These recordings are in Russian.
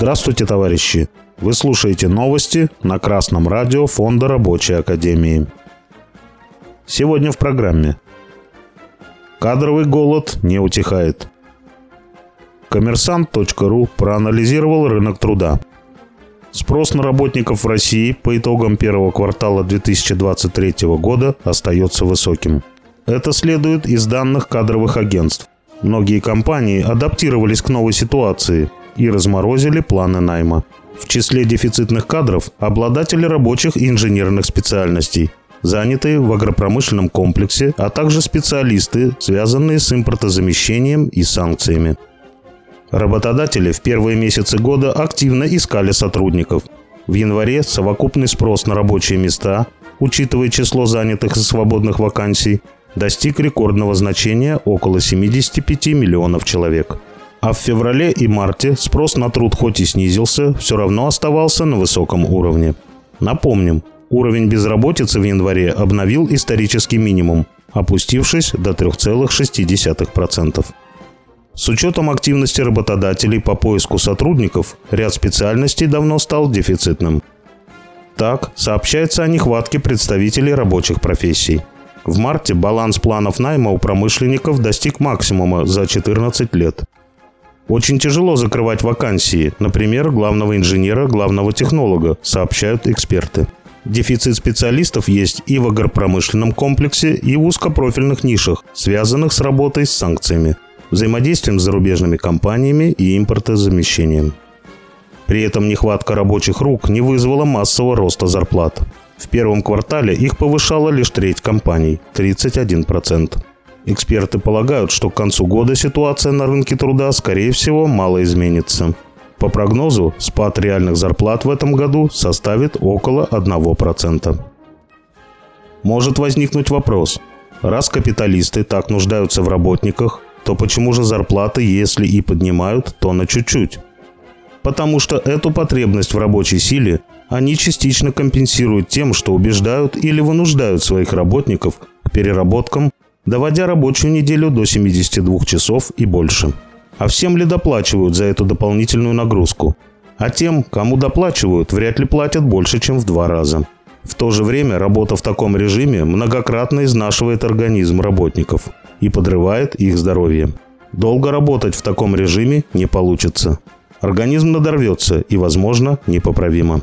Здравствуйте, товарищи! Вы слушаете новости на Красном радио Фонда Рабочей Академии. Сегодня в программе. Кадровый голод не утихает. Коммерсант.ру проанализировал рынок труда. Спрос на работников в России по итогам первого квартала 2023 года остается высоким. Это следует из данных кадровых агентств. Многие компании адаптировались к новой ситуации и разморозили планы найма. В числе дефицитных кадров – обладатели рабочих и инженерных специальностей, занятые в агропромышленном комплексе, а также специалисты, связанные с импортозамещением и санкциями. Работодатели в первые месяцы года активно искали сотрудников. В январе совокупный спрос на рабочие места, учитывая число занятых и свободных вакансий, достиг рекордного значения около 75 миллионов человек – а в феврале и марте спрос на труд хоть и снизился, все равно оставался на высоком уровне. Напомним, уровень безработицы в январе обновил исторический минимум, опустившись до 3,6%. С учетом активности работодателей по поиску сотрудников, ряд специальностей давно стал дефицитным. Так, сообщается о нехватке представителей рабочих профессий. В марте баланс планов найма у промышленников достиг максимума за 14 лет – очень тяжело закрывать вакансии, например, главного инженера, главного технолога, сообщают эксперты. Дефицит специалистов есть и в агропромышленном комплексе, и в узкопрофильных нишах, связанных с работой с санкциями, взаимодействием с зарубежными компаниями и импортозамещением. При этом нехватка рабочих рук не вызвала массового роста зарплат. В первом квартале их повышала лишь треть компаний – 31%. Эксперты полагают, что к концу года ситуация на рынке труда, скорее всего, мало изменится. По прогнозу, спад реальных зарплат в этом году составит около 1%. Может возникнуть вопрос. Раз капиталисты так нуждаются в работниках, то почему же зарплаты, если и поднимают, то на чуть-чуть? Потому что эту потребность в рабочей силе они частично компенсируют тем, что убеждают или вынуждают своих работников к переработкам доводя рабочую неделю до 72 часов и больше. А всем ли доплачивают за эту дополнительную нагрузку? А тем, кому доплачивают, вряд ли платят больше, чем в два раза. В то же время работа в таком режиме многократно изнашивает организм работников и подрывает их здоровье. Долго работать в таком режиме не получится. Организм надорвется и, возможно, непоправимо.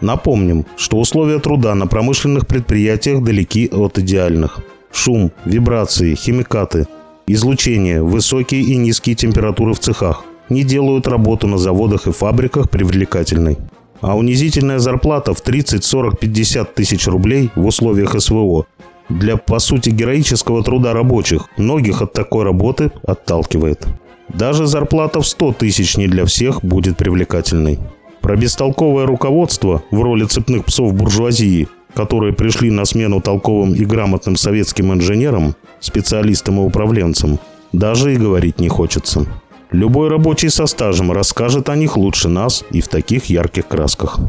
Напомним, что условия труда на промышленных предприятиях далеки от идеальных – шум, вибрации, химикаты, излучение, высокие и низкие температуры в цехах не делают работу на заводах и фабриках привлекательной. А унизительная зарплата в 30, 40, 50 тысяч рублей в условиях СВО для, по сути, героического труда рабочих многих от такой работы отталкивает. Даже зарплата в 100 тысяч не для всех будет привлекательной. Про бестолковое руководство в роли цепных псов буржуазии которые пришли на смену толковым и грамотным советским инженерам, специалистам и управленцам, даже и говорить не хочется. Любой рабочий со стажем расскажет о них лучше нас и в таких ярких красках.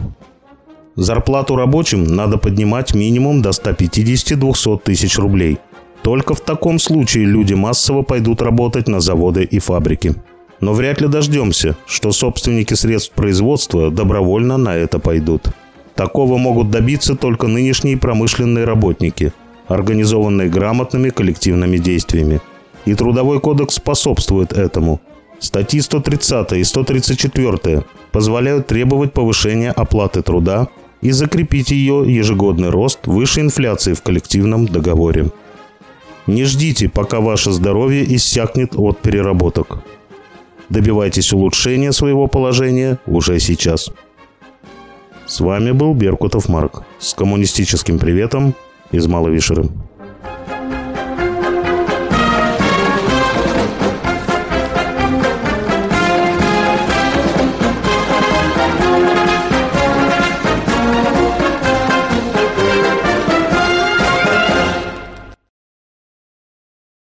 Зарплату рабочим надо поднимать минимум до 150-200 тысяч рублей. Только в таком случае люди массово пойдут работать на заводы и фабрики. Но вряд ли дождемся, что собственники средств производства добровольно на это пойдут. Такого могут добиться только нынешние промышленные работники, организованные грамотными коллективными действиями. И Трудовой кодекс способствует этому. Статьи 130 и 134 позволяют требовать повышения оплаты труда и закрепить ее ежегодный рост выше инфляции в коллективном договоре. Не ждите, пока ваше здоровье иссякнет от переработок. Добивайтесь улучшения своего положения уже сейчас. С вами был Беркутов Марк с коммунистическим приветом из Маловишеры.